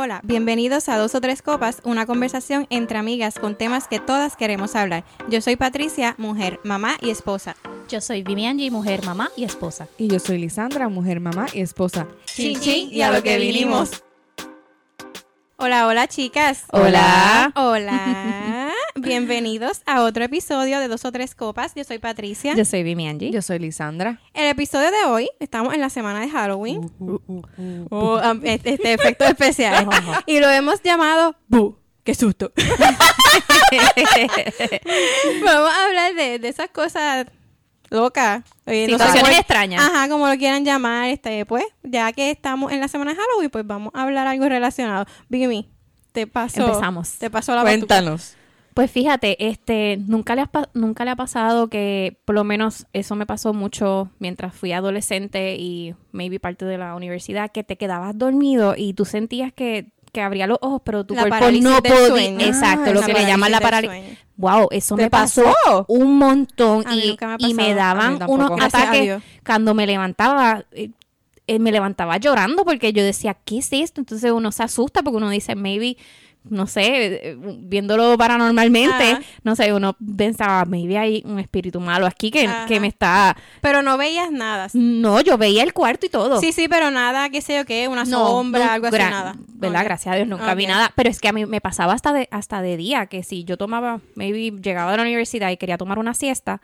Hola, bienvenidos a Dos o Tres Copas, una conversación entre amigas con temas que todas queremos hablar. Yo soy Patricia, mujer, mamá y esposa. Yo soy Vivianji, mujer, mamá y esposa. Y yo soy Lisandra, mujer, mamá y esposa. Chin, chin, y a lo que vinimos. Hola, hola chicas. Hola. Hola. Bienvenidos a otro episodio de Dos o Tres Copas. Yo soy Patricia. Yo soy Vivianji. Yo soy Lisandra. El episodio de hoy, estamos en la semana de Halloween. Oh, um, este, este efecto especial. y lo hemos llamado Bu. ¡Qué susto! Vamos a hablar de, de esas cosas locas. Oye, no sé Situaciones cómo- extrañas. Ajá, como lo quieran llamar, este, pues, ya que estamos en la semana de Halloween, pues vamos a hablar algo relacionado. Biggie te pasó. Empezamos. Te pasó la. Cuéntanos. Pues fíjate, este, nunca le, has nunca le ha pasado que, por lo menos eso me pasó mucho mientras fui adolescente y maybe parte de la universidad, que te quedabas dormido y tú sentías que, que abría los ojos, pero tu La cuerpo no podía. Exacto, Ah, lo que le llaman la parálisis. Wow, eso ¿Te me pasó, pasó? un montón A y, me y me daban unos Gracias ataques cuando me levantaba. eh, eh, me levantaba llorando porque yo decía, ¿qué es esto? Entonces uno se asusta porque uno dice, maybe, no sé, eh, viéndolo paranormalmente, Ajá. no sé, uno pensaba, maybe hay un espíritu malo aquí que, que me está... Pero no veías nada. No, yo veía el cuarto y todo. Sí, sí, pero nada, qué sé yo qué, una No, sombra, no, algo así, nada. ¿Verdad? Gracias a Dios nunca vi nada. Pero es que a mí me pasaba hasta de, hasta de día, que si yo tomaba, maybe llegaba de la universidad y quería tomar una siesta,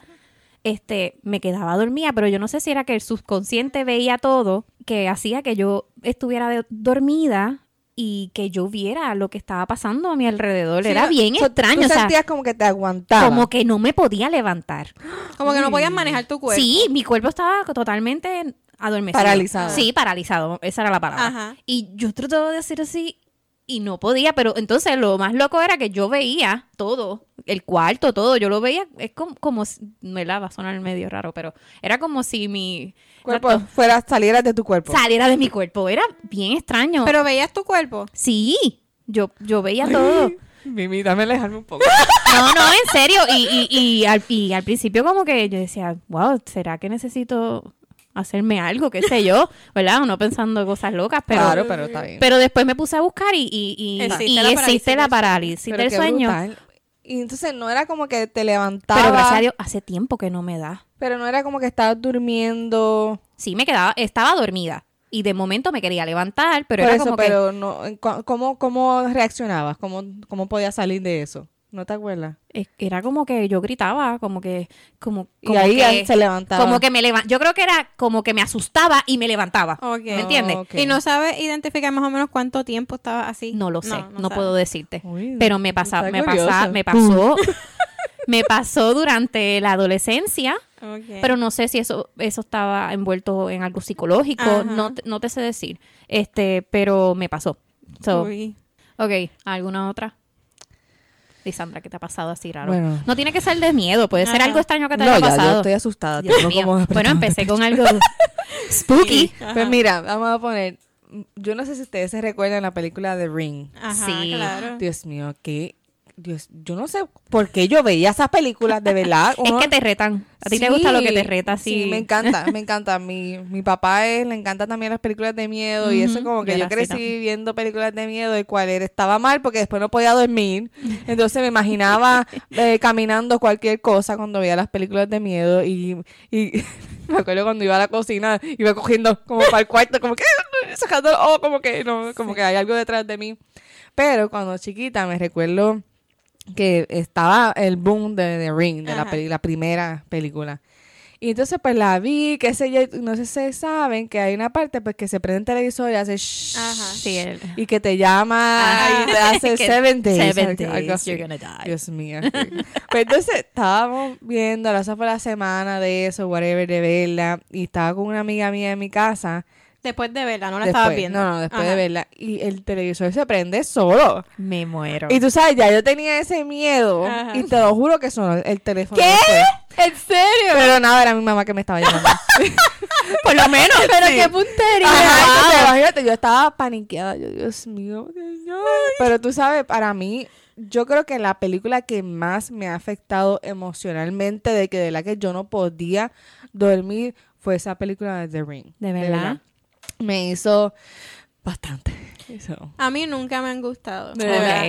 este, me quedaba dormida, pero yo no sé si era que el subconsciente veía todo, que hacía que yo estuviera de- dormida y que yo viera lo que estaba pasando a mi alrededor. Sí, era bien so, extraño, Tú o sea, sentías como que te aguantaba. como que no me podía levantar. Como que no podías manejar tu cuerpo. Sí, mi cuerpo estaba totalmente adormecido. Paralizado. Sí, paralizado. Esa era la palabra. Ajá. Y yo trataba de hacer así y no podía, pero entonces lo más loco era que yo veía todo, el cuarto, todo, yo lo veía, es como, como me la va a sonar medio raro, pero era como si mi cuerpo fuera, salieras de tu cuerpo. saliera de mi cuerpo, era bien extraño. Pero veías tu cuerpo. sí, yo, yo veía todo. Mimi, dame alejarme un poco. No, no, en serio. Y, y, y, al, y al principio como que yo decía, wow, ¿será que necesito hacerme algo? ¿Qué sé yo? ¿Verdad? Uno pensando cosas locas, pero... claro, pero está bien. Pero después me puse a buscar y, y, y, Existe y la parálisis existe del la sueño. parálisis Pero del qué sueño. brutal. Y entonces no era como que te levantabas. Pero gracias a Dios, hace tiempo que no me da. Pero no era como que estabas durmiendo. Sí, me quedaba, estaba dormida. Y de momento me quería levantar, pero por era eso, como que... pero no. en cu- ¿Cómo, cómo reaccionabas? ¿Cómo, ¿Cómo podías salir de eso? ¿No te acuerdas? Era como que yo gritaba, como que... Como, Y como ahí que, se levantaba. Como que me levantaba. Yo creo que era como que me asustaba y me levantaba. ¿Me entiendes? Y no sabes identificar más o menos cuánto tiempo estabas así. No lo sé, no, puedo decirte. Uy, Pero me pasa, me pasa, me pasó, me pasó durante la adolescencia, pero no sé si eso, eso estaba envuelto en algo psicológico, Ajá. no, te- no te sé decir. Este, pero me pasó. So, Uy. ok, ¿alguna otra? Lisandra, ¿qué te ha pasado así raro? Bueno. No tiene que ser de miedo, puede ser algo extraño que te no, haya ya, yo pasado. estoy asustada. Dios tengo mío. como Bueno, empecé con algo spooky. Pues mira, vamos a poner. Yo no sé si ustedes se recuerdan la película The Ring. Ajá, Sí. claro. Dios mío, que. Dios, yo no sé por qué yo veía esas películas, de verdad. Es que te retan. A ti te gusta lo que te reta, sí. Sí, me encanta, me encanta. Mi, mi papá es, le encanta también las películas de miedo y eso como que yo crecí viendo películas de miedo, el cual era, estaba mal porque después no podía dormir. Entonces me imaginaba eh, caminando cualquier cosa cuando veía las películas de miedo y, y me acuerdo cuando iba a la cocina, iba cogiendo como para el cuarto, como que sacando, oh, como que no, como que hay algo detrás de mí. Pero cuando chiquita me recuerdo que estaba el boom de The Ring, de la, peli- la primera película. Y entonces pues la vi, qué sé yo, no sé si saben que hay una parte pues que se prende el televisor y hace shh, Ajá. Sí, el- y que te llama Ajá. y te hace Que seven days, seven algo days, así. you're gonna die. Dios mío. pues entonces estábamos viendo, esa fue la semana de eso, whatever, de verla, y estaba con una amiga mía en mi casa. Después de verla, no la después, estabas viendo. No, no, después de verla. Y el televisor se prende solo. Me muero. Y tú sabes, ya yo tenía ese miedo. Ajá. Y te lo juro que sonó el teléfono. ¿Qué? después. ¿En serio? Pero nada, era mi mamá que me estaba llamando. Por lo menos. Pero Sí. qué puntería. Ajá, Wow. entonces, imagínate, yo estaba paniqueada. Yo, Dios mío, señor. Pero tú sabes, para mí, yo creo que la película que más me ha afectado emocionalmente, de que de la que yo no podía dormir, fue esa película de The Ring. ¿De verdad? Me hizo bastante. A mí nunca me han gustado.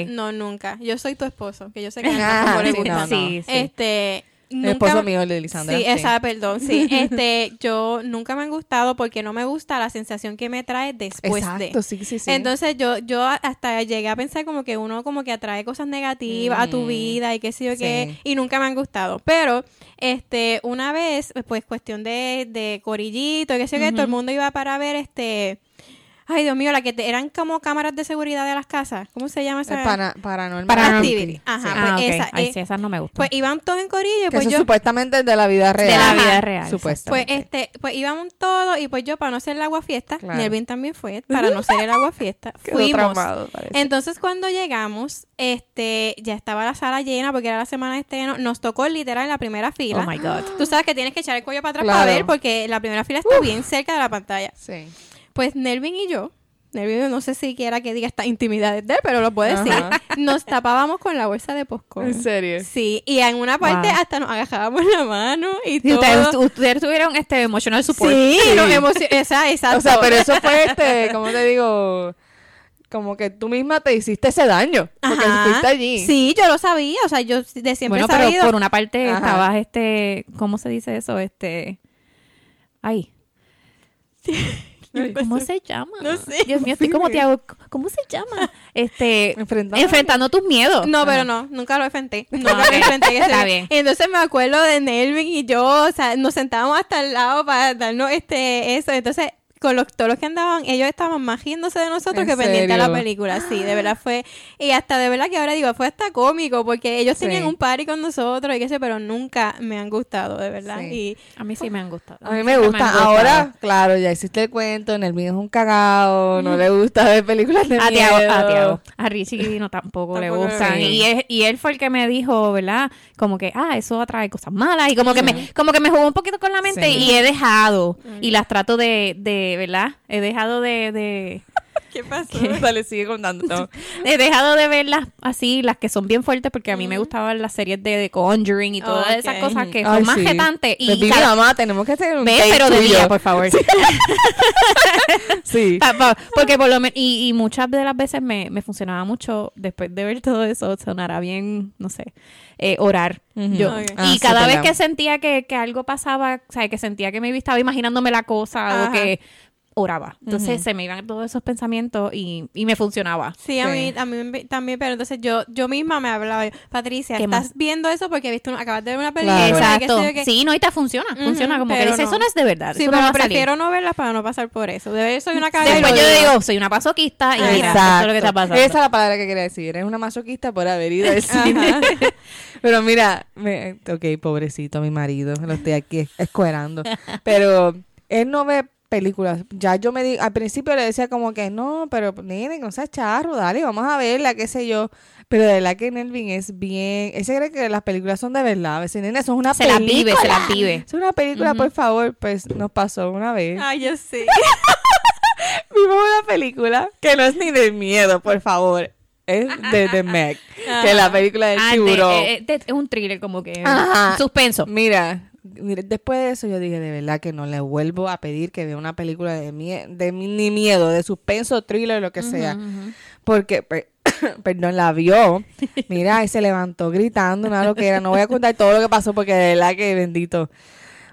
No, nunca. Yo soy tu esposo, que yo sé que a Ah, le gusta. no. Sí, sí. Este, El nunca esposo mío, el de Lisandra. Sí, esa, perdón, sí. Este, yo nunca me han gustado porque no me gusta la sensación que me trae después Exacto, de. sí, sí, sí. Entonces yo, yo hasta llegué a pensar como que uno como que atrae cosas negativas a tu Mm. vida y qué sé yo Sí. qué, y nunca me han gustado. Pero, este, una vez, pues cuestión de, de corillito, y qué sé yo qué, todo el mundo iba para ver este, ay Dios mío, la que te- eran como cámaras de seguridad de las casas. ¿Cómo se llama esa? Eh, para, paranormal. Paranormal Activity. Ajá, Sí. pues ah, ok. esa, Ay, eh, sí, esas no me gustan. Pues iban todos en corillo pues eso yo... supuestamente es de la vida real. de la vida real. Supuesto. Pues este, pues íbamos todos y pues yo para no ser el agua fiesta, Claro. Nelvin también fue, para no ser el agua fiesta, fuimos. traumado, parece. Entonces cuando llegamos, este, ya estaba la sala llena porque era la semana de estreno, nos tocó literal en la primera fila. Oh my God. Tú sabes que tienes que echar el cuello para atrás Claro. para ver porque la primera fila está bien cerca de la pantalla. Sí. Pues Nelvin y yo, Nelvin no sé si quiera que diga estas intimidades de él, pero lo puede decir. Ajá. Nos tapábamos con la bolsa de popcorn. ¿En serio? Sí, y en una parte Wow. hasta nos agajábamos la mano y Y todo. ustedes, ustedes tuvieron este emotional support. Sí, Sí. nos emocionó. Esa, exacto. O sea, pero eso fue este, ¿cómo te digo? Como que tú misma te hiciste ese daño. Porque Ajá. fuiste allí. Sí, yo lo sabía. O sea, yo de siempre bueno, he pero por una parte Ajá. estabas este, ¿cómo se dice eso? Este, ay, ¿cómo se llama? No sé. Dios mío, estoy como te hago, ¿cómo se llama? Este, Enfrentando. enfrentando tus miedos. No, pero no, nunca lo enfrenté. Nunca Ah, ok. lo enfrenté. Está bien. Y entonces me acuerdo de Nelvin y yo, o sea, nos sentábamos hasta al lado para darnos este eso. Entonces, con los, todos los que andaban, ellos estaban más riéndose de nosotros ¿En que pendientes a la película. Sí, de verdad fue. Y hasta de verdad que ahora digo, fue hasta cómico porque ellos Sí. tenían un party con nosotros y qué sé, pero nunca me han gustado, de verdad. Sí. Y A mí sí me han gustado. A mí me gusta. Ahora, claro, ya hiciste el cuento. En el mío es un cagado. No le gusta ver películas de A miedo. Tiago, a Tiago. A Richie no tampoco le Tampoco le gustan. gusta. Y, es- y él fue el que me dijo, ¿verdad? Como que, ah, eso atrae cosas malas. Y como que me, como que me jugó un poquito con la mente Sí. y he dejado. Y las trato de, de, ¿verdad? He dejado de, de ¿qué pasó? Dale, sigue contando. No. he dejado de verlas así, las que son bien fuertes, porque a mí me gustaban las series de, de Conjuring y todas esas cosas que son Ay, más sí. retantes. Pues, Y Vivi, cada- mamá, tenemos que hacer un Ve, pero de día, por favor. Sí. Pa- pa- porque por lo menos, y, y muchas de las veces me, me funcionaba mucho después de ver todo eso, sonará bien, no sé, eh, orar. Yo. Ah, y sí, cada vez que sentía que, que algo pasaba, o sea, que sentía que me estaba imaginándome la cosa Ajá. o que oraba. Entonces se me iban todos esos pensamientos y, y me funcionaba. Sí, a mí, a mí me- también, pero entonces yo, yo misma me hablaba, yo, Patricia, ¿Qué estás más? viendo eso porque viste una- acabas de ver una película. Claro. Exacto. yo qué. Sí, no, y te funciona. Funciona como que pero dices, no. eso no es de verdad. Sí, eso pero no va a salir". prefiero no verla para no pasar por eso. De ver soy una y Después yo digo. soy una pasoquista y mira, Exacto. eso es lo que está pasando. Esa es la palabra que quería decir. Eres una masoquista por haber ido al cine. Pero mira, me, ok, pobrecito mi marido, lo estoy aquí escuerando. Pero él no ve películas. Ya yo me di, al principio le decía como que no, pero nene, no seas charro, dale, vamos a verla, qué sé yo. Pero de verdad que Nelvin es bien, ese cree que las películas son de verdad. A veces, nene, eso es una se película. vive, se las vive. Es una película, por favor. Pues nos pasó una vez. Ay, yo sí. Vimos una película que no es ni de miedo, por favor. Es de The Meg, que es la película del Ah, tiburón. eh, eh, de- es un thriller como que Ajá. suspenso. Mira, después de eso yo dije, de verdad que no le vuelvo a pedir que vea una película de, mie de mi- ni miedo, de suspenso, thriller, lo que sea. Porque, per- perdón, la vio. Mira, y se levantó gritando una loquera. No voy a contar todo lo que pasó porque de verdad que bendito.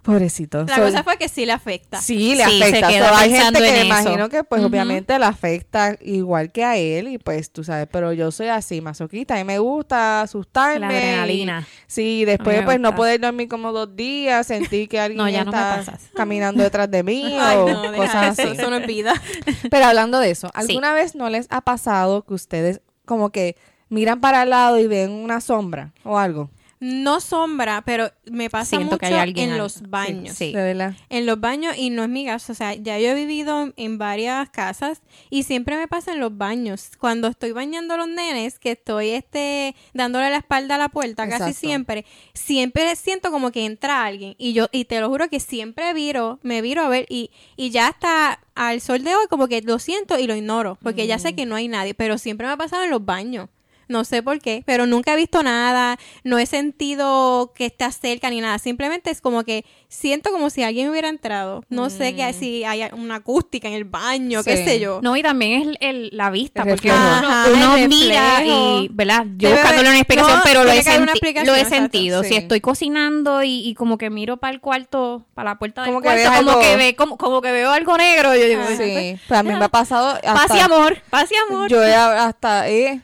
Pobrecito. La So- cosa fue que sí le afecta. Sí, le Sí, se afecta. quedó So, hay gente que me eso. imagino que pues obviamente le afecta igual que a él y pues tú sabes, pero yo soy así, masoquista. A mí me gusta asustarme. La adrenalina. y- sí, después pues no poder dormir como dos días, sentir que alguien No, ya está caminando detrás de mí Ay, o cosas eso, así. eso no es vida. Pero hablando de eso, ¿alguna vez no les ha pasado que ustedes como que miran para el lado y ven una sombra o algo? No sombra, pero me pasa Siento mucho que hay alguien en al- los baños. Sí. De verdad. En los baños y no es mi caso, o sea, ya yo he vivido en varias casas y siempre me pasa en los baños. Cuando estoy bañando a los nenes, que estoy este dándole la espalda a la puerta casi siempre, siempre siento como que entra alguien y yo y te lo juro que siempre viro, me viro a ver y y ya hasta al sol de hoy como que lo siento y lo ignoro, porque ya sé que no hay nadie, pero siempre me ha pasado en los baños. No sé por qué, pero nunca he visto nada, no he sentido que esté cerca ni nada, simplemente es como que siento como si alguien hubiera entrado, no sé que si hay una acústica en el baño, qué sé yo. No, y también es el, la vista, El porque uno, mira y, ¿verdad? Yo Debe buscándole una explicación, no, pero lo he, senti- lo sentido. Si estoy cocinando y, y como que miro para el cuarto, para la puerta del Como que cuarto, como algo- que, ve, como, como que veo algo negro, yo digo, Ah, Sí, pero a mí me ha pasado hasta- paz y amor, paz y amor. Yo he, hasta he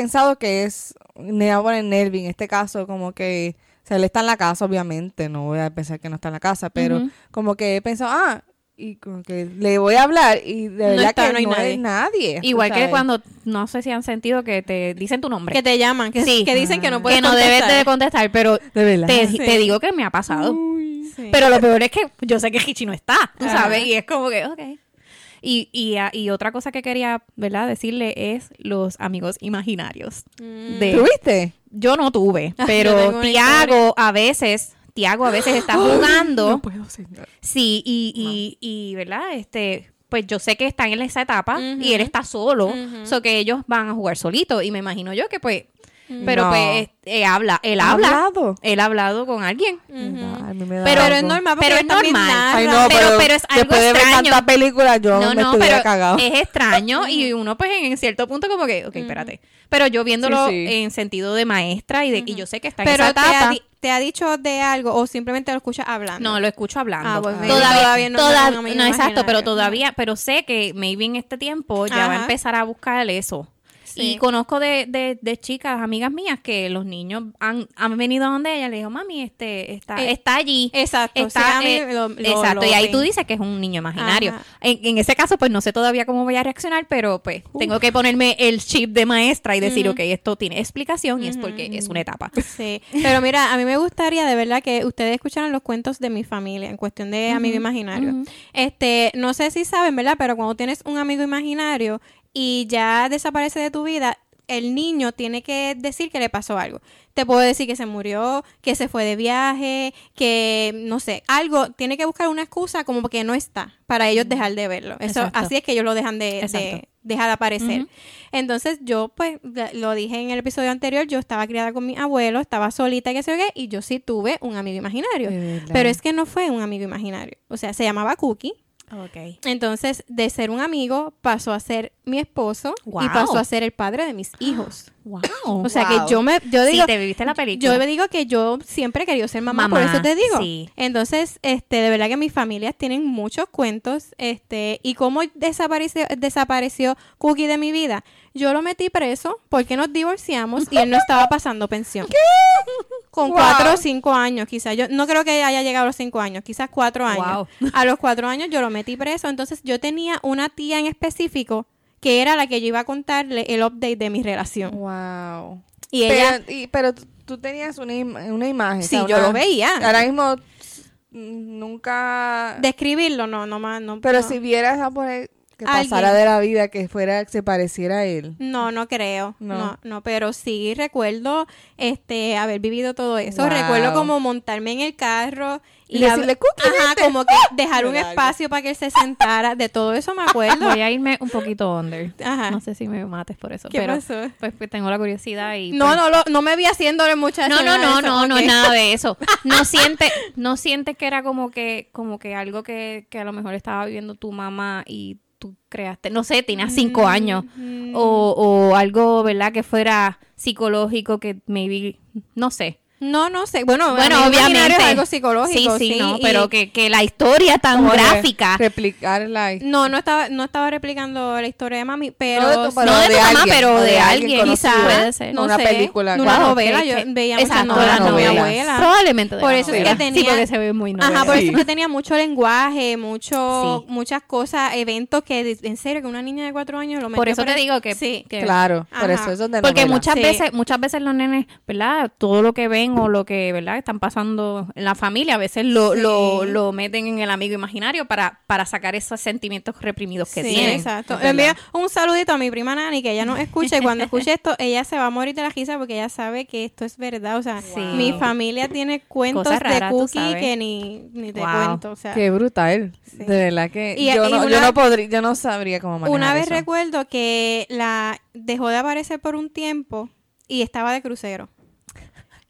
pensado que es me voy a poner Nervi en este caso, como que o sea, él está en la casa, obviamente, no voy a pensar que no está en la casa, pero como que he pensado, ah, y como que le voy a hablar y de verdad está, que no hay no nadie. hay nadie. Igual que cuando, no sé si han sentido que te dicen tu nombre. Que te llaman, que, Sí. que dicen que no puedes que no debes contestar. de contestar, pero de verdad. te, Sí. te digo que me ha pasado. Sí. Pero lo peor es que yo sé que Hichi no está, tú Ajá. sabes, y es como que, ok. Y, y, ah, y otra cosa que quería, ¿verdad? Decirle es los amigos imaginarios. Mm. de- ¿Tuviste? Yo no tuve, pero Tiago a veces, Tiago a veces está jugando. No puedo, señor. Sí, y, y, y, ¿verdad? Este, pues yo sé que están en esa etapa y él está solo, so que ellos van a jugar solitos y me imagino yo que pues, pero No. pues eh, habla, él ¿Ha habla, hablado? él ha hablado con alguien. A mí me da Pero- Pero es normal Pero es normal. Ay, no, pero- pero, pero es algo después de ver extraño. tanta película, yo no, me no, estuviera pero cagado. es extraño y uno pues en cierto punto como que, ok, espérate. Pero yo viéndolo Sí, sí. en sentido de maestra y de y yo sé que está en Pero esa te ha, etapa. te ha dicho de algo o simplemente lo escuchas hablando. No, lo escucho hablando. Ah, pues, todavía, todavía no es toda- un amigo no, exacto, pero todavía, pero sé que maybe en este tiempo ya va a empezar a buscar eso. Sí. Y conozco de, de, de chicas, amigas mías, que los niños han, han venido a donde ella, le dijo, mami, este, está, Eh, está allí. Exacto. Está, sí, eh, lo- lo- exacto, lo y ahí tú dices que es un niño imaginario. En, en ese caso, pues no sé todavía cómo voy a reaccionar, pero pues tengo que ponerme el chip de maestra y decir, Ujú. ok, esto tiene explicación y es porque es una etapa. Sí, pero mira, a mí me gustaría de verdad que ustedes escucharan los cuentos de mi familia en cuestión de amigo imaginario. Este, no sé si saben, ¿verdad? Pero cuando tienes un amigo imaginario y ya desaparece de tu vida, el niño tiene que decir que le pasó algo. Te puedo decir que se murió, que se fue de viaje, que no sé, algo, tiene que buscar una excusa como que no está para ellos dejar de verlo. Eso Exacto. así es que ellos lo dejan de, dejar de aparecer. Entonces yo, pues, lo dije en el episodio anterior, yo estaba criada con mi abuelo, estaba solita, que sé yo qué, y yo sí tuve un amigo imaginario. Pero es que no fue un amigo imaginario. O sea, se llamaba Cookie. Ok. Entonces, de ser un amigo, pasó a ser mi esposo y pasó a ser el padre de mis hijos. Wow. O sea, Wow. que yo me, yo sí, digo, te viviste la película. yo me digo que yo siempre he querido ser mamá, Mamá, por eso te digo. sí. Entonces, este, de verdad que mis familias tienen muchos cuentos, este, y cómo desapareció, desapareció Cookie de mi vida. Yo lo metí preso porque nos divorciamos y él no estaba pasando pensión. Con Wow. cuatro o cinco años, quizás. Yo no creo que haya llegado a los cinco años, quizás cuatro años. Wow. A los cuatro años yo lo metí preso. Entonces yo tenía una tía en específico que era la que yo iba a contarle el update de mi relación. Wow. Y ella, Pero, y- pero tú- tenías una, im- una imagen. sí, yo lo veía. Ahora mismo mm, nunca... Describirlo, no, no más, no. pero no. si vieras a poner que Alguien. pasara de la vida, que fuera, que se pareciera a él. No, no creo. No. No. no, pero sí recuerdo este haber vivido todo eso. Wow. Recuerdo como montarme en el carro Y hab- decirle, "Cookie, Ajá, vente". como que dejar un espacio para que él se sentara. De todo eso me acuerdo. Voy a irme un poquito under. Ajá. No sé si me mates por eso, ¿Qué pero pasó? pues, pues, tengo la curiosidad y No, pues- no, lo- no me vi haciéndole muchas No, no, no, no, no es nada. nada de eso. No siente, no sientes que era como que, como que algo que, que a lo mejor estaba viviendo tu mamá y tú creaste, no sé, tenías cinco años o, o algo, ¿verdad? Que fuera psicológico que maybe, no sé. No, no sé. Bueno, Bueno, obviamente. es algo psicológico. Sí, sí, no, y- pero que, que la historia tan gráfica. Replicar la No, no estaba, no estaba replicando la historia de mami, pero... No de tu- pero no de tu mamá, alguien, pero o de alguien, conocido. quizá. Puede ser. no Una sé, película, Una claro. novela, que- yo que- veía muchas novelas de mi novelas. abuela. Probablemente de Por la eso es novela. que tenía- Sí, porque se ve muy novela. Ajá, por Sí. eso es que tenía mucho lenguaje, mucho, Sí. muchas cosas, eventos que, de- en serio, que una niña de cuatro años lo metió Por eso te digo que, Sí. que- Claro, por eso es donde Porque novela. muchas Sí. veces, muchas veces los nenes, ¿verdad? Todo lo que ven o lo que, ¿verdad? Están pasando en la familia, a veces lo, Sí. lo, lo meten en el amigo imaginario para, para sacar esos sentimientos reprimidos que Sí, tienen. exacto. Le verdad. un saludito a mi prima Nani, que ella nos escucha y cuando escuche esto, ella se va a morir de la risa porque ella sabe que esto es verdad. O sea, mi familia tiene cuentos raras, de Cookie que ni, ni te Wow. cuento. O sea, Qué brutal. Sí. De verdad que Y- yo, y no, yo no podría, yo no sabría cómo manejar Una vez eso. recuerdo que la dejó de aparecer por un tiempo y estaba de crucero.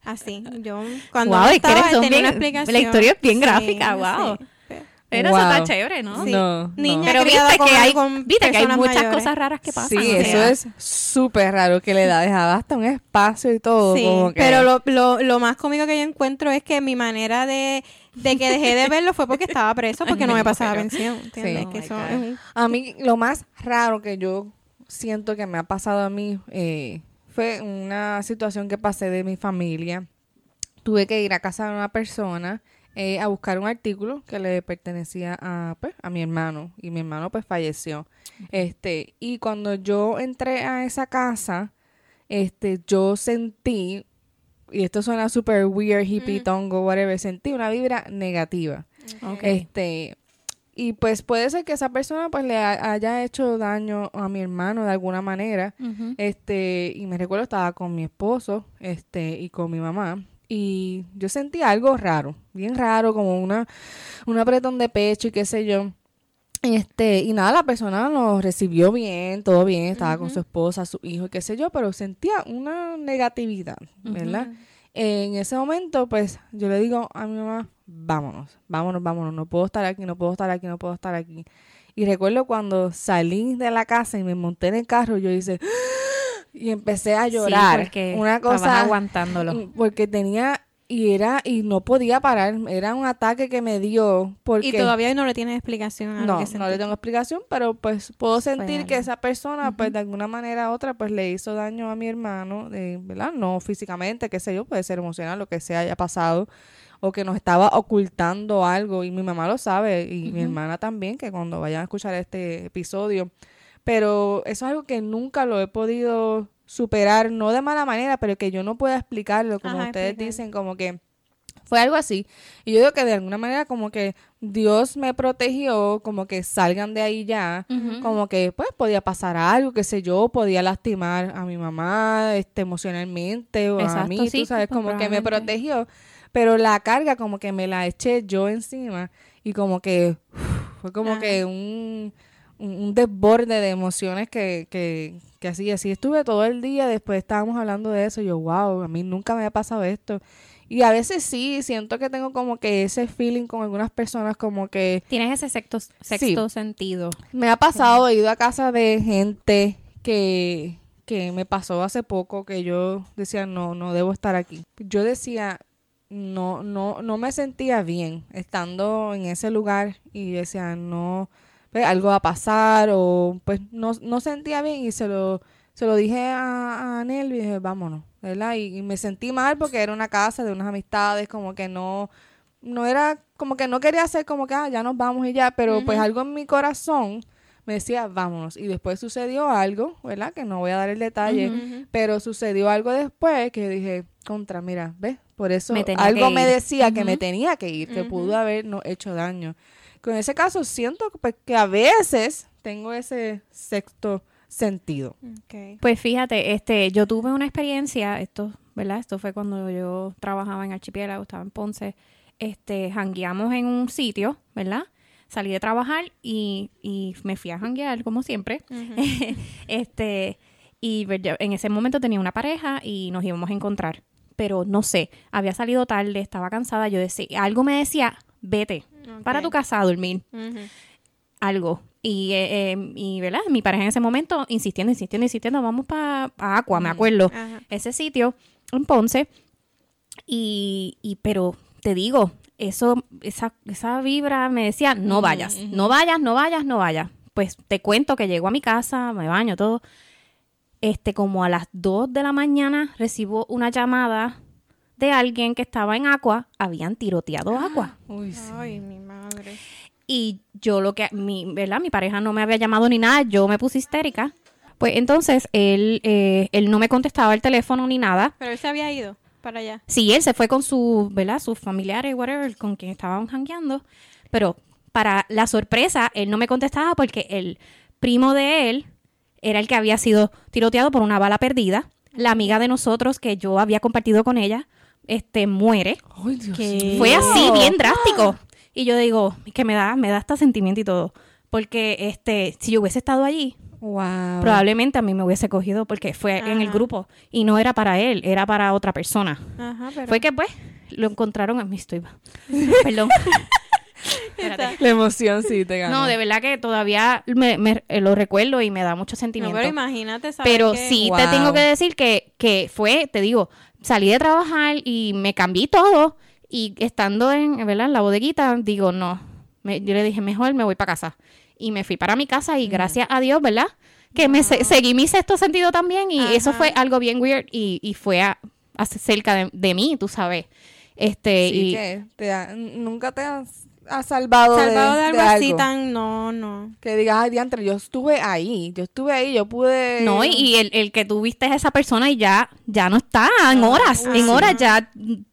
Así, yo cuando Wow, que estaba, eres un tenía bien- una explicación. la historia es bien Sí, gráfica, sí. wow. Pero- Pero Wow. eso está chévere, ¿no? Sí. No, Niña no. Pero viste que hay, viste que hay muchas mayores. cosas raras que pasan. Sí, o eso sea, es súper raro que le da, dejaba hasta un espacio y todo. Sí, como que- pero lo, lo, lo más cómico que yo encuentro es que mi manera de, de que dejé de verlo fue porque estaba preso, porque no me pasaba Pero- pensión. ¿entiendes? Sí. Que Oh my eso God. es un- A mí, lo más raro que yo siento que me ha pasado a mí eh, fue una situación que pasé de mi familia. Tuve que ir a casa de una persona eh, a buscar un artículo que le pertenecía a, pues, a mi hermano. Y mi hermano pues falleció. Este, y cuando yo entré a esa casa, este, yo sentí, y esto suena súper weird, hippie, tongo, whatever, sentí una vibra negativa. ok. Este, y pues puede ser que esa persona pues le ha- haya hecho daño a mi hermano de alguna manera. Este, y me recuerdo estaba con mi esposo, este, y con mi mamá. Y yo sentí algo raro, bien raro, como una, un apretón de pecho y qué sé yo. Este, y nada, la persona nos recibió bien, todo bien, estaba con su esposa, su hijo, y qué sé yo, pero sentía una negatividad, ¿verdad? En ese momento, pues, yo le digo a mi mamá, vámonos, vámonos, vámonos, no puedo estar aquí, no puedo estar aquí, no puedo estar aquí. Y recuerdo cuando salí de la casa y me monté en el carro, yo hice, y empecé a llorar. Sí, porque una cosa aguantándolo. Porque tenía y era y no podía parar era un ataque que me dio porque Y todavía no le tienes explicación a lo no que no le tengo explicación pero pues puedo sentir que esa persona pues de alguna manera u otra pues le hizo daño a mi hermano eh, verdad no físicamente qué sé yo puede ser emocional lo que sea haya pasado o que nos estaba ocultando algo y mi mamá lo sabe y mi hermana también que cuando vayan a escuchar este episodio. Pero eso es algo que nunca lo he podido superar, no de mala manera, pero que yo no puedo explicarlo, como Ajá, ustedes explicar. dicen, como que fue algo así. Y yo digo que de alguna manera como que Dios me protegió, como que salgan de ahí ya, como que pues podía pasar algo, qué sé yo, podía lastimar a mi mamá este emocionalmente o a mí, sí, tú sabes, como que me protegió, pero la carga como que me la eché yo encima y como que fue como Ajá. que un, un, desborde de emociones que, que, que así, así estuve todo el día, después estábamos hablando de eso, y yo, wow, a mí nunca me había pasado esto. Y a veces sí, siento que tengo como que ese feeling con algunas personas como que Tienes ese sexto, sexto sentido. me ha pasado, he ido a casa de gente que, que me pasó hace poco que yo decía, no, no debo estar aquí. Yo decía, no, no, no me sentía bien estando en ese lugar y decía, no, pues, algo va a pasar o pues no, no sentía bien y se lo, se lo dije a, a Anel y dije, vámonos, ¿verdad? Y, y me sentí mal porque era una casa de unas amistades, como que no, no era, como que no quería hacer como que, ah, ya nos vamos y ya, pero pues algo en mi corazón me decía, vámonos. Y después sucedió algo, ¿verdad? Que no voy a dar el detalle, pero sucedió algo después que dije, contra, mira, ¿ves? Por eso Me algo me decía que me tenía que ir, que pudo habernos hecho daño. Con ese caso siento que, pues, que a veces tengo ese sexto sentido. Ok. Pues fíjate, este, yo tuve una experiencia, esto, ¿verdad? Esto fue cuando yo trabajaba en Archipiélago, estaba en Ponce. Este, jangueamos en un sitio, ¿verdad? Salí de trabajar y, y me fui a janguear, como siempre. este, y yo en ese momento tenía una pareja y nos íbamos a encontrar. Pero no sé, había salido tarde, estaba cansada. Yo decía, algo me decía, vete, para tu casa a dormir algo. Y, eh, eh, y, ¿verdad? Mi pareja en ese momento insistiendo, insistiendo, insistiendo, vamos para Aqua, me acuerdo. Ese sitio en Ponce. Y, y pero te digo, eso, esa, esa vibra me decía, no vayas, no vayas, no vayas, no vayas. Pues te cuento que llego a mi casa, me baño, todo. Este, como a las 2 de la mañana recibo una llamada de alguien que estaba en Aqua, habían tiroteado Aqua. Uy, sí. Ay, mi madre. Y yo lo que, mi, ¿verdad? Mi pareja no me había llamado ni nada, yo me puse histérica. Pues entonces él, eh, él no me contestaba el teléfono ni nada. Pero él se había ido para allá. Sí, él se fue con sus, ¿verdad? Sus familiares, whatever, con quien estaban jangueando. Pero para la sorpresa, él no me contestaba porque el primo de él era el que había sido tiroteado por una bala perdida. La amiga de nosotros que yo había compartido con ella, este, muere. Ay, Dios ¿Qué? mío. Fue así, bien drástico. Y yo digo, que me da, me da hasta sentimiento y todo. Porque este, si yo hubiese estado allí, Wow. probablemente a mí me hubiese cogido porque fue en el grupo y no era para él, era para otra persona. Ajá, pero... Fue que pues lo encontraron a mí estoy. Perdón. Espérate. La emoción sí te ganó. No, de verdad que todavía me, me- eh, lo recuerdo y me da mucho No, sentimiento. pero imagínate saber Pero que- sí te tengo que decir que, que fue, te digo, salí de trabajar y me cambié todo y estando en, ¿verdad? en la bodeguita, digo, no, me- yo le dije, mejor me voy para casa. Y me fui para mi casa y gracias a Dios, ¿verdad? Que me se- seguí mi sexto sentido también y eso fue algo bien weird y, y fue a- a cerca de, de mí, tú sabes. Este, Sí, y que te ha- nunca te has, has salvado, Salvado de, algo así algo. tan... No, no. Que digas, ay, diantre, yo estuve ahí, yo estuve ahí, yo pude... No, y, y el, el que tú viste es esa persona y ya, ya no está en horas, uy, en sí. horas ya,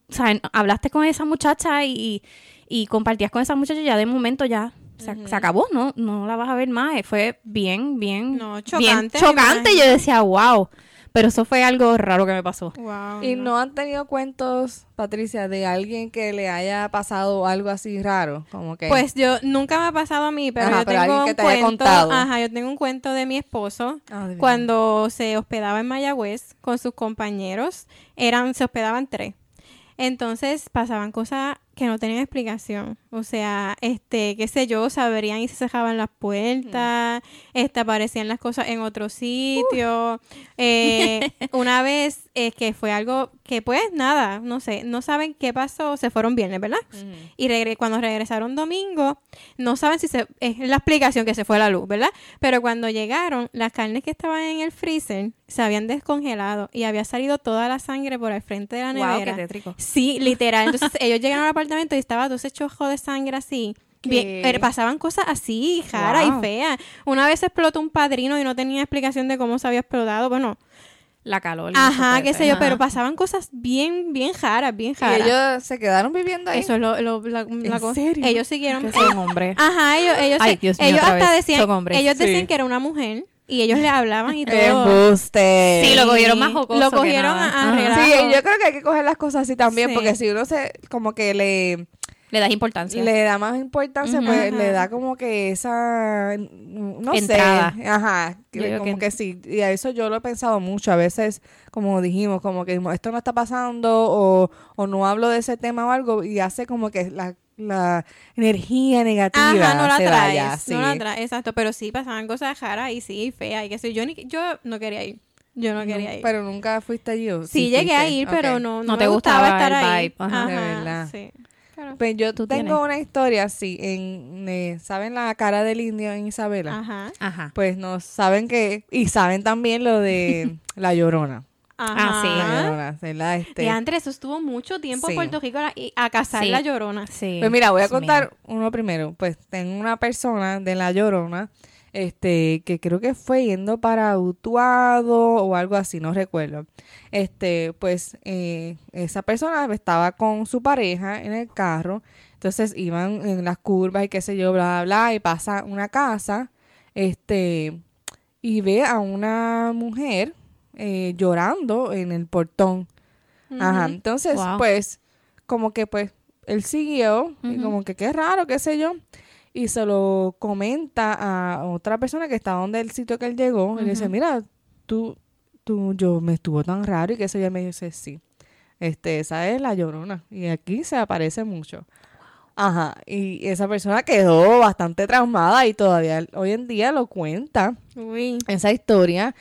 o sea, hablaste con esa muchacha y, y compartías con esa muchacha y ya de momento ya se, se acabó, ¿no? No la vas a ver más. Eh, Fue bien, bien, No, bien chocante. Yo decía, wow, pero eso fue algo raro que me pasó. Wow. ¿Y no han tenido cuentos, Patricia, de alguien que le haya pasado algo así raro? Como que... Pues yo nunca me ha pasado a mí, pero Ajá, yo pero tengo alguien que un te haya cuento. contado. Ajá, yo tengo un cuento de mi esposo Ah, cuando se hospedaba en Mayagüez con sus compañeros. Eran, se hospedaban tres. Entonces pasaban cosas que no tenían explicación. O sea, este, qué sé yo, sabrían y se cerraban las puertas, este, aparecían las cosas en otro sitio. Eh, una vez es que fue algo que pues nada, no sé, no saben qué pasó, se fueron viernes, ¿verdad? Y regre- cuando regresaron domingo, no saben si se, es la explicación que se fue la luz, ¿verdad? Pero cuando llegaron, las carnes que estaban en el freezer se habían descongelado y había salido toda la sangre por el frente de la Wow, nevera. qué tétrico. Sí, literal. Entonces ellos llegaron al apartamento y estaba todo ese chojo de sangre así. Bien, pasaban cosas así, raras Wow. y feas. Una vez explotó un padrino y no tenía explicación de cómo se había explotado. Bueno, La calor. ajá, qué sé yo, pero pasaban cosas bien, bien raras, bien ¿Y raras. ellos se quedaron viviendo ahí? Eso es lo, lo- la, la cosa. serio? Ellos siguieron. Que son hombres. Ajá, ellos, ellos, Ay, se- Dios mío, ellos otra hasta vez, decían, son hombres. ellos decían Sí. que era una mujer y ellos le hablaban y todo. Embuste. Sí, lo cogieron más jocoso Lo que cogieron nada. a. Sí, yo creo que hay que coger las cosas así también, Sí. porque si uno se, como que le, Le das importancia. le da más importancia, pues Ajá. le da como que esa, no Entrada. sé, ajá, Yo como que- que... sí, y a eso yo lo he pensado mucho, a veces, como dijimos, como que esto no está pasando, o, o no hablo de ese tema o algo, y hace como que la, la energía negativa Ajá, no la se traes, vaya, sí. no la traes, exacto, pero sí pasaban cosas raras y sí, feas y que sé yo, ni, yo no quería ir, yo no quería ir. Pero nunca fuiste allí, ¿o sí, llegué a ir, pero no, no, No me te gustaba gustaba estar el ahí. vibe, ajá. De verdad. sí. Pues yo Tú tengo tienes. una historia así, en, eh, ¿saben la cara del indio en Isabela? Ajá, Ajá. Pues no saben que, y saben también lo de La Llorona. Ajá. sí. La Llorona. Este, Y antes eso estuvo mucho tiempo Sí. en Puerto Rico a, y a cazar Sí. la llorona. Sí. Pues mira, voy a Dios contar mío. uno primero. Pues tengo una persona de La Llorona, este, que creo que fue yendo para Utuado o algo así, no recuerdo. Este, pues eh, esa persona estaba con su pareja en el carro, entonces iban en las curvas y qué sé yo, bla, bla, bla, y pasa una casa, este, y ve a una mujer eh, llorando en el portón. Ajá, entonces, Wow. pues, como que pues, él siguió, y como que qué raro, qué sé yo, y se lo comenta a otra persona que está donde el sitio que él llegó, y le dice, mira, tú, tú, yo me estuvo tan raro, y qué sé yo, y me dice, sí, este, esa es la llorona, y aquí se aparece mucho. Ajá, y esa persona quedó bastante traumada y todavía hoy en día lo cuenta Uy. esa historia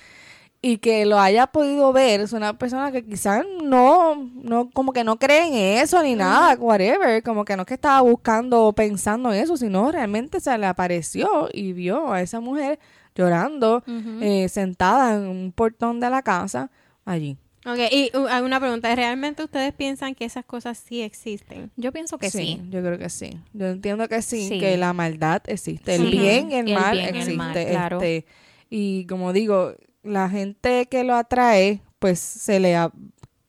y que lo haya podido ver es una persona que quizás no, no, como que no cree en eso ni nada, whatever, como que no es que estaba buscando o pensando en eso, sino realmente se le apareció y vio a esa mujer llorando, eh, sentada en un portón de la casa allí. Ok, y uh, hay una pregunta. ¿Realmente ustedes piensan que esas cosas sí existen? Yo pienso que sí. yo creo que sí. Yo entiendo que sí, Sí. que la maldad existe, el Sí. bien y el, El mal bien y el existe. mal, claro. este, y como digo, la gente que lo atrae, pues se le ha-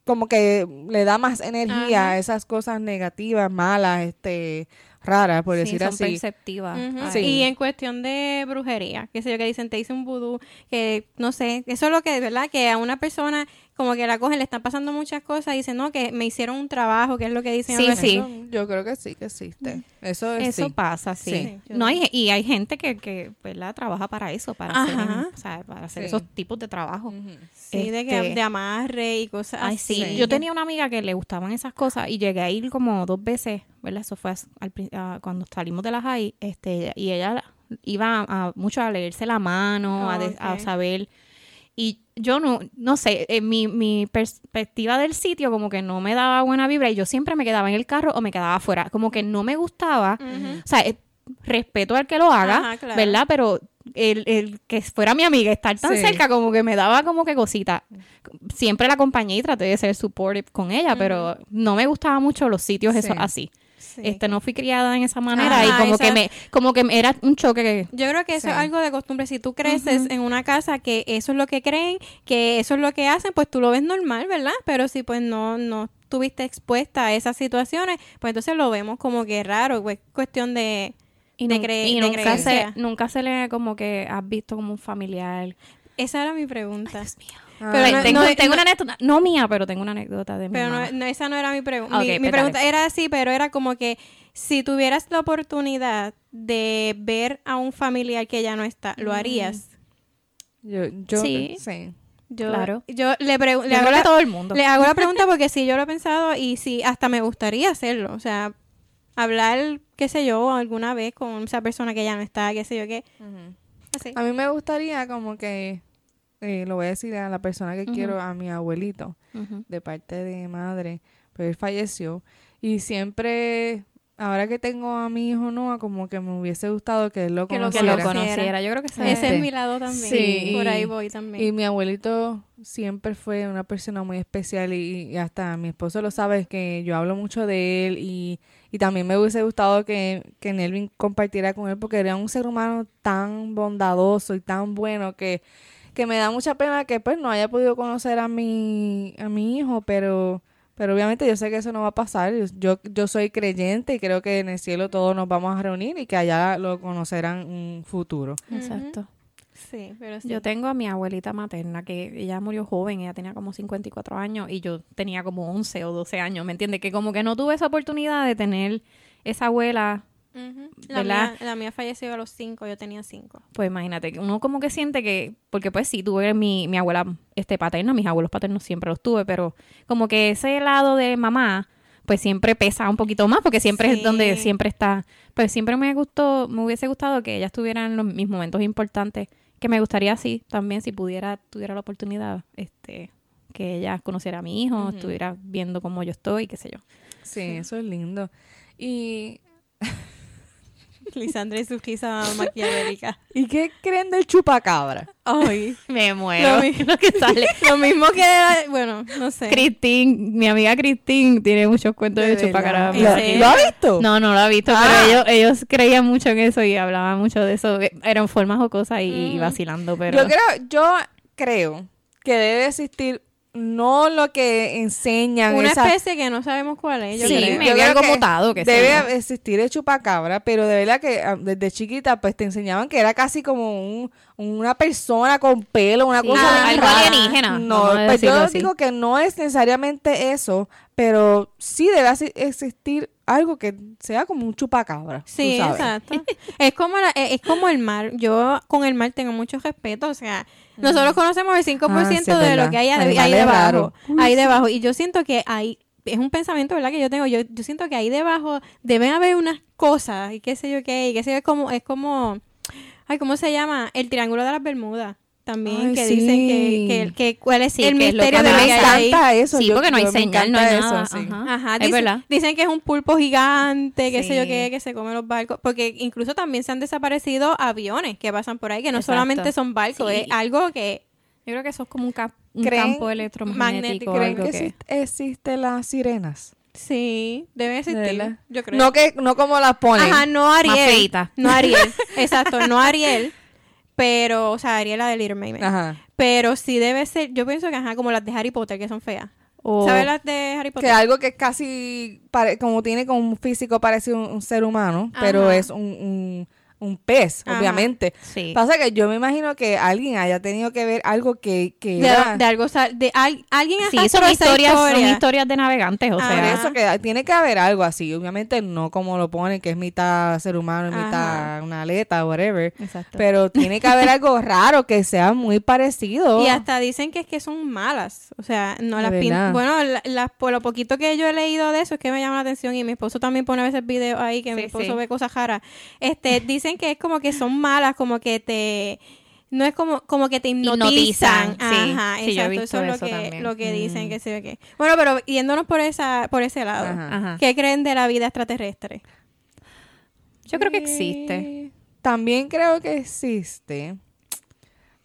como que le da más energía Ajá. a esas cosas negativas, malas, este, raras, por Sí, decir son así. perceptivas. Sí. Y en cuestión de brujería, qué sé yo, que dicen, te hice un vudú, que no sé, eso es lo que, ¿verdad? Que a una persona como que la cogen, le están pasando muchas cosas y dicen, no, que me hicieron un trabajo, que es lo que dicen. Sí, sí. Eso, yo creo que sí que existe. Eso es Eso sí. pasa, sí. Sí. No hay, y hay gente que, que ¿verdad? trabaja para eso, para hacer, o sea, para hacer Sí. esos tipos de trabajo. Ujú. Sí, de, que, Este- de amarre y cosas Ay, así. sí. Yo tenía una amiga que le gustaban esas cosas y llegué a ir como dos veces, ¿verdad? Eso fue al a- cuando salimos de la high, este, y ella iba a, a- mucho a leerse la mano, a, de- a Ok. saber. Y yo no, no sé, eh, mi, mi perspectiva del sitio como que no me daba buena vibra y yo siempre me quedaba en el carro o me quedaba afuera. Como que no me gustaba. O sea, eh, respeto al que lo haga, Ajá, claro. ¿verdad? Pero el, el que fuera mi amiga, estar tan Sí. cerca como que me daba como que cosita. Siempre la acompañé y traté de ser supportive con ella, pero no me gustaban mucho los sitios esos Sí. así. Sí. Este, no fui criada en esa manera Ajá, y como esa- que me, como que era un choque que Yo creo que eso Sí. es algo de costumbre. Si tú creces en una casa que eso es lo que creen, que eso es lo que hacen, pues tú lo ves normal, ¿verdad? Pero si pues no, no estuviste expuesta a esas situaciones, pues entonces lo vemos como que raro, pues cuestión de, y, de, nun- cre- y de nunca se nunca se le como que has visto como un familiar. Esa era mi pregunta. Ah, Pero no- tengo, no- tengo no- una anécdota, no mía, pero tengo una anécdota de mi Pero mamá. no, no, esa no era mi pregunta. Ah, mi pregunta era así, pero era como que si tuvieras la oportunidad de ver a un familiar que ya no está, ¿lo harías? yo, yo, Sí. sí. Yo, Claro. yo le, pregu- le Yo hago la, que todo el mundo. le hago la pregunta porque sí, yo lo he pensado y sí, hasta me gustaría hacerlo. O sea, hablar, qué sé yo, alguna vez con esa persona que ya no está, qué sé yo qué. Así. A mí me gustaría como que, eh, lo voy a decir a la persona que quiero, a mi abuelito, de parte de madre, pero él falleció. Y siempre, ahora que tengo a mi hijo Noah, como que me hubiese gustado que él lo Que conociera. lo conociera. Yo creo que. Ese Este, es mi lado también. sí, Por ahí voy también. Y mi abuelito siempre fue una persona muy especial y, y hasta mi esposo lo sabe que yo hablo mucho de él y, y también me hubiese gustado que, que Nelvin compartiera con él porque era un ser humano tan bondadoso y tan bueno que, que me da mucha pena que pues no haya podido conocer a mi, a mi hijo, pero, pero obviamente yo sé que eso no va a pasar. Yo, yo soy creyente y creo que en el cielo todos nos vamos a reunir y que allá lo conocerán en un futuro. Exacto. sí, pero sí. Yo tengo a mi abuelita materna que ella murió joven, ella tenía como 54 años y yo tenía como 11 o 12 años, ¿me entiendes? Que como que no tuve esa oportunidad de tener esa abuela, La, mía, la mía falleció a los cinco, yo tenía cinco. pues imagínate, que uno como que siente que, porque pues sí, tuve mi, mi abuela este paterna, mis abuelos paternos siempre los tuve, pero como que ese lado de mamá, pues siempre pesa un poquito más, porque siempre Sí. es donde siempre está, pues siempre me gustó, me hubiese gustado que ella estuviera en los, mis momentos importantes, que me gustaría así también, si pudiera, tuviera la oportunidad, este, que ella conociera a mi hijo, estuviera viendo cómo yo estoy, qué sé yo. Sí, eso es lindo. Y Lisandra y su risa maquiavélica. ¿Y qué creen del chupacabra? Ay. Me muero. lo que sale. Lo mismo que, bueno, no sé. Christine, mi amiga Christine tiene muchos cuentos de, verdad. chupacabra. ¿En ¿Lo, ha visto? No, no lo ha visto, Ah. pero ellos, ellos creían mucho en eso y hablaban mucho de eso. Eran formas o cosas y, y Ujú. vacilando, pero... Yo creo, yo creo que debe existir no lo que enseñan Una esa- especie que no sabemos cuál es, yo sí, creo. me Yo vi creo algo que mutado. Que debe sea. existir el chupacabra, pero de verdad que ah, desde chiquita pues te enseñaban que era casi como un, una persona con pelo, una Sí, cosa ah, algo rara. alienígena. No, pues yo así. digo que no es necesariamente eso, pero sí debe existir algo que sea como un chupacabra. Sí, exacto. es como la- es es como el mar. Yo con el mar tengo mucho respeto, o sea, nosotros conocemos el 5% Ah, sí, de verdad. lo que hay ahí, debajo, ahí debajo y yo siento que hay es un pensamiento, ¿verdad? Que yo tengo. Yo, yo siento que ahí debajo deben haber unas cosas y qué sé yo qué, y qué sé yo, es como, es como, ay, ¿cómo se llama? El Triángulo de las Bermudas. También, Ay, que sí. dicen que, que, que cuál es Sí, el que es lo misterio que de me hay ahí. encanta eso. Sí, yo- porque no hay señal, no hay encanta nada. eso, sí. Ajá. Ajá, Es dicen, verdad. dicen que es un pulpo gigante, qué sé yo qué, que se come los barcos, porque incluso también se han desaparecido aviones que pasan por ahí, que no Exacto. solamente son barcos, Sí. es algo que... Yo creo que eso es como un, cap- un ¿Creen- campo electromagnético. ¿Creen que, que... existe, existe las sirenas? Sí, deben existir, yo creo. No que no como las ponen. Ajá, no Ariel. feita. No Ariel, exacto, no Ariel, pero, o sea, Ariel la de Little Mermaid. Ajá. Pero sí debe ser, yo pienso que, ajá, como las de Harry Potter, que son feas. O- ¿Sabes las de Harry Potter? Que algo que es casi pare- como tiene como un físico parecido a un, un ser humano, pero es un, un, un pez, Ajá. obviamente. Sí. Pasa que yo me imagino que alguien haya tenido que ver algo que, que De, era- de algo, de al- alguien Sí, son historias, son historia. historias de navegantes, o Ah, Por sea. eso que tiene que haber algo así. Obviamente no como lo ponen, que es mitad ser humano y Ajá. mitad una aleta, whatever. Exacto. Pero tiene que haber algo raro que sea muy parecido. Y hasta dicen que es que son malas. O sea, no las pin- verdad. Bueno, la- las- por lo poquito que yo he leído de eso es que me llama la atención y mi esposo también pone a veces videos ahí que mi esposo sí. ve cosas raras. Este, dicen que es como que son malas, como que te no es como como que te hipnotizan. Hipnotizan, sí. Ajá, Sí, yo he exacto, visto eso es lo eso que también. lo que dicen Mm. que se ve que. Bueno, pero yéndonos por esa por ese lado. Ajá. Ajá. ¿Qué creen de la vida extraterrestre? Yo creo que existe. Eh, También creo que existe.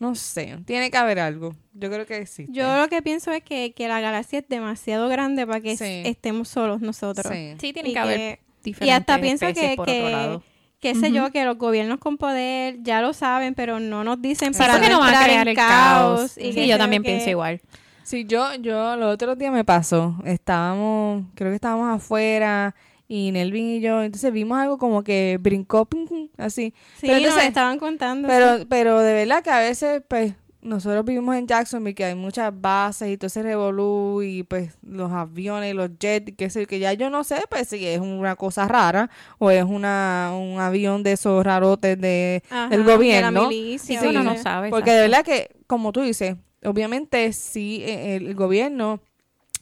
No sé, tiene que haber algo. Yo creo que existe. Yo lo que pienso es que, que la galaxia es demasiado grande para que Sí. estemos solos nosotros. Sí. Sí, tiene que haber diferentes Y hasta pienso que, por que- otro lado. Qué sé yo, que los gobiernos con poder ya lo saben, pero no nos dicen para no no van a crear el caos. caos. y Sí, yo también pienso igual. Sí, yo, yo, los otros días me pasó. Estábamos, creo que estábamos afuera y Nelvin y yo, entonces vimos algo como que brincó, así. Sí, Pero nos entonces- estaban contando. Pero, pero de verdad que a veces, pues, nosotros vivimos en Jacksonville, que hay muchas bases y todo ese revolú y pues los aviones, los jets, y qué sé que ya yo no sé, pues si es una cosa rara o es una un avión de esos rarotes de, Ajá, del de la gobierno. milicia, Sí, uno no sabe. Porque de verdad que, como tú dices, obviamente sí eh, el, gobierno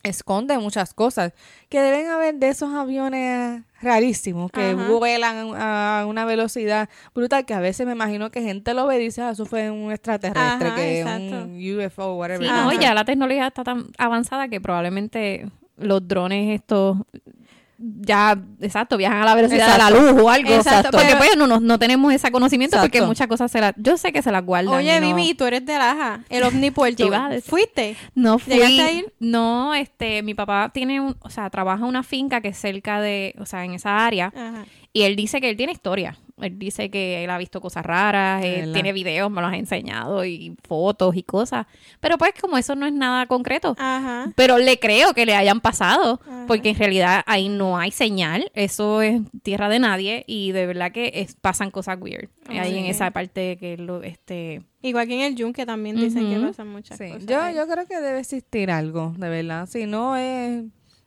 esconde muchas cosas. Que deben haber de esos aviones rarísimos que Ajá. vuelan a una velocidad brutal que a veces me imagino que gente lo ve y dice, ah, eso fue un extraterrestre, Ajá, que exacto. un UFO, whatever. Sí, no, ya la tecnología está tan avanzada que probablemente los drones estos ya, exacto, viajan a la velocidad de la Exacto. luz o algo. Exacto, porque pero- pues no, no, no tenemos ese conocimiento porque Exacto. muchas cosas se las... Yo sé que se las guardan. Oye, no, Mimi, tú eres de Laja, el omnipuerto. ¿Fuiste? No fui... ¿Llegaste a ir? No, este, mi papá tiene un... O sea, trabaja una finca que es cerca de... O sea, en esa área. Ajá. Y él dice que él tiene historia. Él dice que él ha visto cosas raras, él verdad. tiene videos, me los ha enseñado y fotos y cosas. Pero pues como eso no es nada concreto. Ajá. Pero le creo que le hayan pasado, Ajá. porque en realidad ahí no hay señal, eso es tierra de nadie y de verdad que es- pasan cosas weird. ahí en esa parte que lo, este... Igual que en el Yunque también dicen que pasan muchas Sí, cosas. yo, ahí. yo creo que debe existir algo, de verdad. Si no es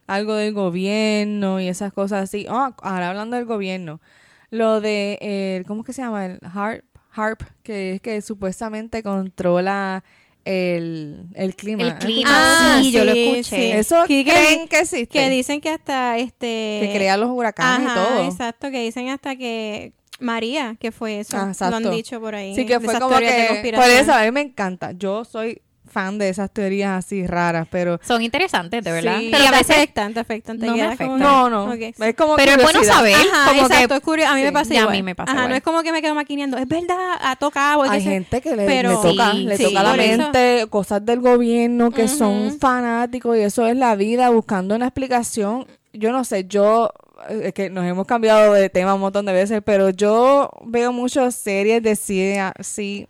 algo del gobierno y esas cosas así. Ah, ahora hablando del gobierno, lo de, el, ¿cómo es que se llama? El HARP, HARP que es que supuestamente controla el, el clima. El ¿Has clima? Ah, sí, yo lo sí, escuché. sí. ¿Eso Que- creen que existe? Que dicen que hasta este... que crea los huracanes Ajá, y todo. exacto, que dicen hasta que María, que fue eso. Ah, Lo han dicho por ahí. Sí, que fue como que... Por eso, a mí me encanta. Yo soy fan de esas teorías así raras, pero... Son interesantes, de verdad. Sí. Pero y a veces... afectan, te afectan, te No me afectan. No, no. Es como Pero es bueno curiosidad. saber, Ajá, como exacto, que... es curioso. A mí me pasa Ya a igual. mí me pasa Ajá, igual. no es como que me quedo maquineando. Es verdad, ha tocado. Hay gente que le, Pero- le toca, Sí, le sí, toca la mente cosas del gobierno que son fanáticos y eso es la vida buscando una explicación. Yo no sé, yo eh, es que nos hemos cambiado de tema un montón de veces, pero yo veo muchas series de CIA, sí,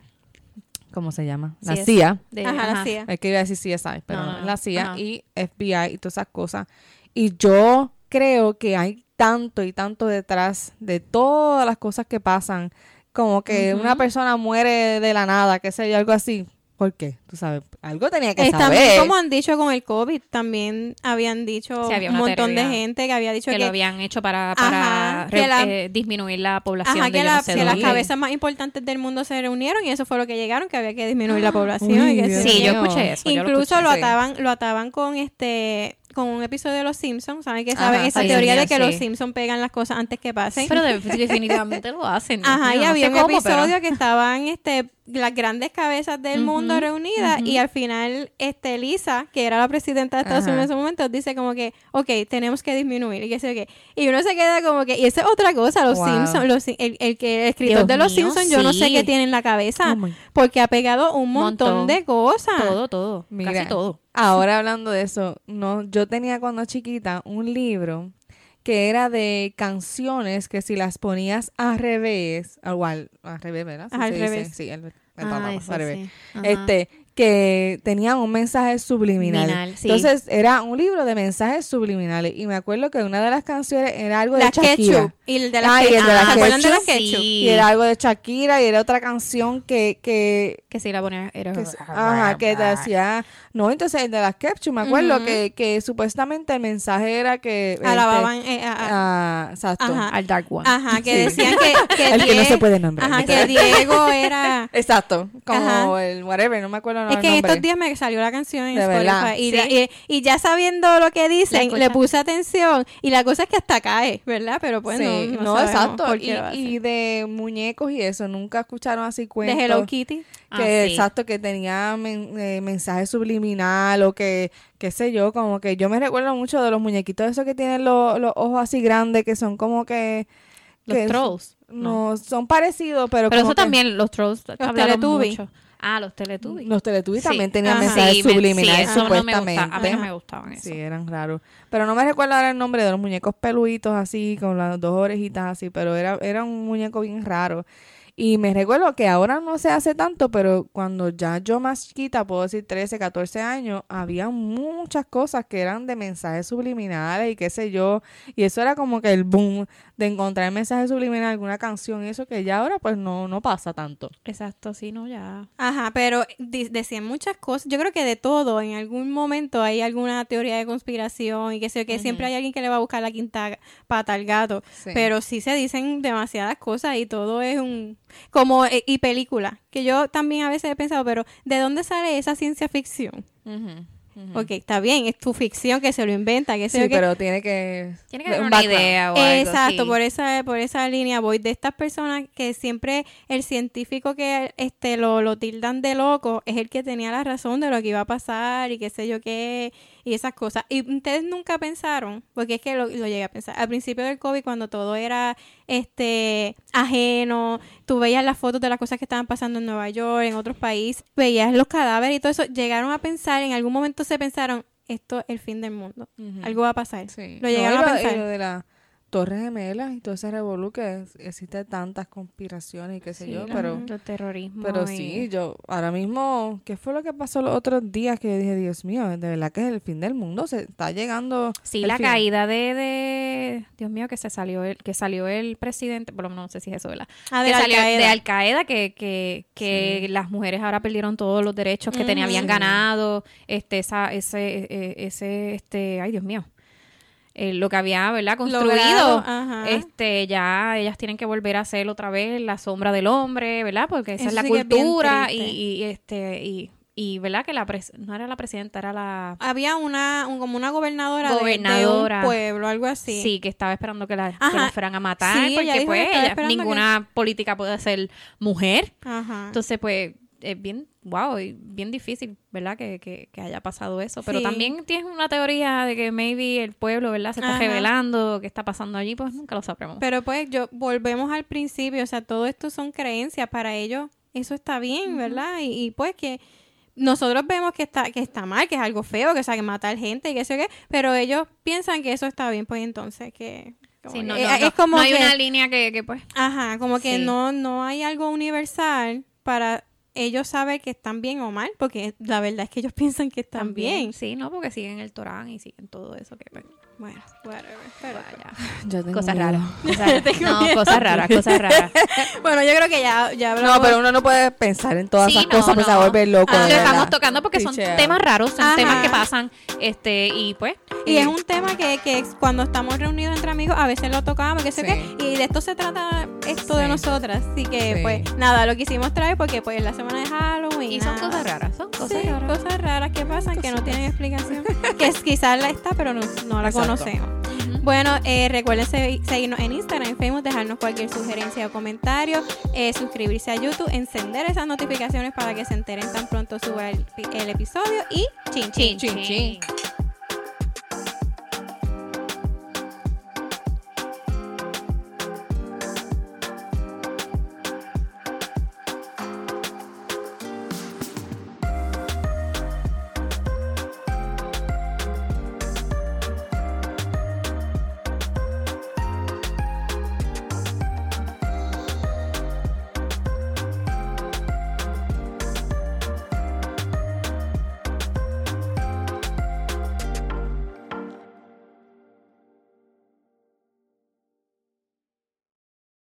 ¿cómo se llama? La Sí, CIA. de- Ajá, la. CIA. Es que iba a decir CSI, pero No, no, la CIA Ajá. y FBI y todas esas cosas. Y yo creo que hay tanto y tanto detrás de todas las cosas que pasan, como que una persona muere de la nada, qué sé yo, algo así. ¿Por qué? Tú sabes, algo tenía que Es también saber. como han dicho con el COVID, también habían dicho Sí, había un montón de gente que había dicho que, que, lo habían hecho para, para Ajá, que re- la- eh, disminuir la población ajá, de que, la- no sé que las cabezas más importantes del mundo se reunieron y eso fue lo que llegaron, que había que disminuir la población. Uy, y que Dios se- Sí, yo escuché eso. yo lo Incluso escuché. lo, sí. ataban, lo ataban con este con un episodio de Los Simpsons, ¿saben que Ajá, saben esa sí, teoría de que sí. los Simpsons pegan las cosas antes que pasen? Pero de- definitivamente lo hacen. Ajá, y no había un cómo, pero- episodio que estaban este las grandes cabezas del mundo reunidas y al final este Lisa, que era la presidenta de Estados Ajá. Unidos en ese momento, dice como que, ok, tenemos que disminuir y que sé yo qué. Y uno se queda como que, y esa es otra cosa, los Wow. Simpsons, los, el, el que el escritor Dios de los mío, Simpsons, yo no sé qué tiene en la cabeza, Oh porque ha pegado un montón, Montón. de cosas. Todo, todo. Mira, Casi todo. Ahora hablando de eso, no, yo tenía cuando chiquita un libro que era de canciones que si las ponías al revés, igual, al revés, ¿verdad? Al revés. Sí, Ah, al eso revés. sí. Este, que tenían un mensaje subliminal. Sí. Entonces era un libro de mensajes subliminales y me acuerdo que una de las canciones era algo de Shakira. ketchup. Y el de las Ah, y el de ¿Se ketchup? Sí. Y era algo de Shakira y era otra canción que, que, Que si la ponía era que, ajá, que decía, no, entonces el de las Ketchup, me acuerdo que, que supuestamente el mensaje era que... este, Alababan eh, a- a- ah, exacto. Ajá. al Dark One. Ajá, que Sí. decían que, que El que no se puede nombrar. Ajá, que Diego era... Exacto, como Ajá. el whatever, no me acuerdo Es el que en nombre. estos días me salió la canción en De verdad, Spotify y, ¿sí? ya, y, y ya sabiendo lo que dicen, le puse atención y la cosa es que hasta cae, ¿verdad? Pero pues Sí, no, no, exacto. por Y, de muñecos y eso, nunca escucharon así de cuentos. Hello Kitty. que Ah, sí. exacto que tenía men- eh, mensaje subliminal o que qué sé yo como que yo me recuerdo mucho de los muñequitos esos que tienen los, los ojos así grandes que son como que Los que trolls. no, son parecidos pero, Pero como eso que también, los trolls hablaron Teletubbies. mucho. Ah, los Teletubbies. los Teletubbies Sí. también tenían Ajá. mensajes Sí, me- subliminales sí, eso no me supuestamente gusta, a mí no me gustaban eso. Sí, eran raros. Pero no me recuerdo ahora el nombre de los muñecos peluditos así, con las dos orejitas así, pero era, era un muñeco bien raro. Y me recuerdo que ahora no se hace tanto, pero cuando ya yo más chiquita, puedo decir 13, 14 años, había muchas cosas que eran de mensajes subliminales y qué sé yo. Y eso era como que el boom de encontrar mensajes subliminales en alguna canción y eso que ya ahora pues no, no pasa tanto. Exacto, sí, no, ya. Ajá, pero decían muchas cosas. Yo creo que de todo, en algún momento hay alguna teoría de conspiración y que sé yo, que siempre hay alguien que le va a buscar la quinta pata al gato. Sí. Pero sí se dicen demasiadas cosas y todo es un... Como... eh, y película, que yo también a veces he pensado, pero ¿de dónde sale esa ciencia ficción? Ok, está bien, es tu ficción que se lo inventa, que Sí, que- pero tiene que... Tiene que haber un una background. idea o algo Exacto, así. por esa, por esa línea voy de estas personas que siempre el científico que este lo, lo tildan de loco es el que tenía la razón de lo que iba a pasar y qué sé yo qué y esas cosas. Y ustedes nunca pensaron, porque es que lo, lo llegué a pensar, al principio del COVID cuando todo era este ajeno, tú veías las fotos de las cosas que estaban pasando en Nueva York, en otros países, veías los cadáveres y todo eso, llegaron a pensar, en algún momento se pensaron, esto es el fin del mundo, algo va a pasar. Sí. Lo No, llegaron y a lo- pensar. lo de las Torres Gemelas y todo ese revolú que existe tantas conspiraciones y qué sé Sí, yo, pero terrorismo. pero y- sí, yo ahora mismo, ¿qué fue lo que pasó los otros días que dije, Dios mío, de verdad que es el fin del mundo, se está llegando Sí, la fin. caída de, de- Dios mío, que se salió el, que salió el presidente, por lo menos no sé si es eso, ¿verdad? Ah, que de salió Al-Qaeda. de Al Qaeda, que, que, que las mujeres ahora perdieron todos los derechos que tenían, habían ganado, este, esa, ese, eh, ese, este, ay Dios mío, eh, lo que había, ¿verdad? Construido, este, ya ellas tienen que volver a ser otra vez la sombra del hombre, ¿verdad? Porque esa Eso es la sí que es cultura y, y, este, y, y, ¿verdad? Que la pres- no era la presidenta, era la Había una, un- como una gobernadora, de- De, Gobernadora. un pueblo, algo así. Sí, que estaba esperando que la, que la fueran a matar, Sí, porque pues ella- ninguna política puede ser mujer. Ajá. Entonces, pues, es bien, wow, y bien difícil, ¿verdad? Que, que, que haya pasado eso. Pero Sí. también tienes una teoría de que maybe el pueblo, ¿verdad? Se está Ajá. revelando, qué está pasando allí, pues nunca lo sabremos. Pero pues yo volvemos al principio, o sea, todo esto son creencias para ellos, eso está bien, ¿verdad? Y, y, pues que nosotros vemos que está que está mal, que es algo feo, que o sea, que matar gente y que sé qué, pero ellos piensan que eso está bien, pues entonces que Sí, que- no, no, es no, como no hay que- una línea que, que, pues... Ajá, como que Sí. no, no hay algo universal para ellos saber que están bien o mal, porque la verdad es que ellos piensan que están bien. Sí, no, porque siguen el Torán y siguen todo eso que... pues, Bueno, whatever. Pero, vaya. Yo tengo Cosas miedo. raras. Cosas, no, cosas raras, cosas raras. bueno, yo creo que ya, ya hablamos. No, pero uno no puede pensar en todas Sí, esas no, cosas, pues no. se va a volver loco. Ah, lo estamos tocando porque son temas raros, son Ajá. temas que pasan, este, y pues... Y eh, es un tema que, que cuando estamos reunidos entre amigos a veces lo tocamos, que sé Sí. qué, y de esto se trata esto de nosotras. Así que, Sí. pues, nada, lo quisimos traer porque, pues, es la semana de Halloween. Y son nada. cosas raras, son cosas Sí, raras. cosas raras que pasan que no tienen explicación. que es, quizás la está, pero no, no la Exacto. conocemos. Bueno, eh, recuerden se- seguirnos en Instagram, en Facebook, dejarnos cualquier sugerencia o comentario, eh, suscribirse a YouTube, encender esas notificaciones para que se enteren tan pronto suba el, el episodio y chin chin. Chin, chin.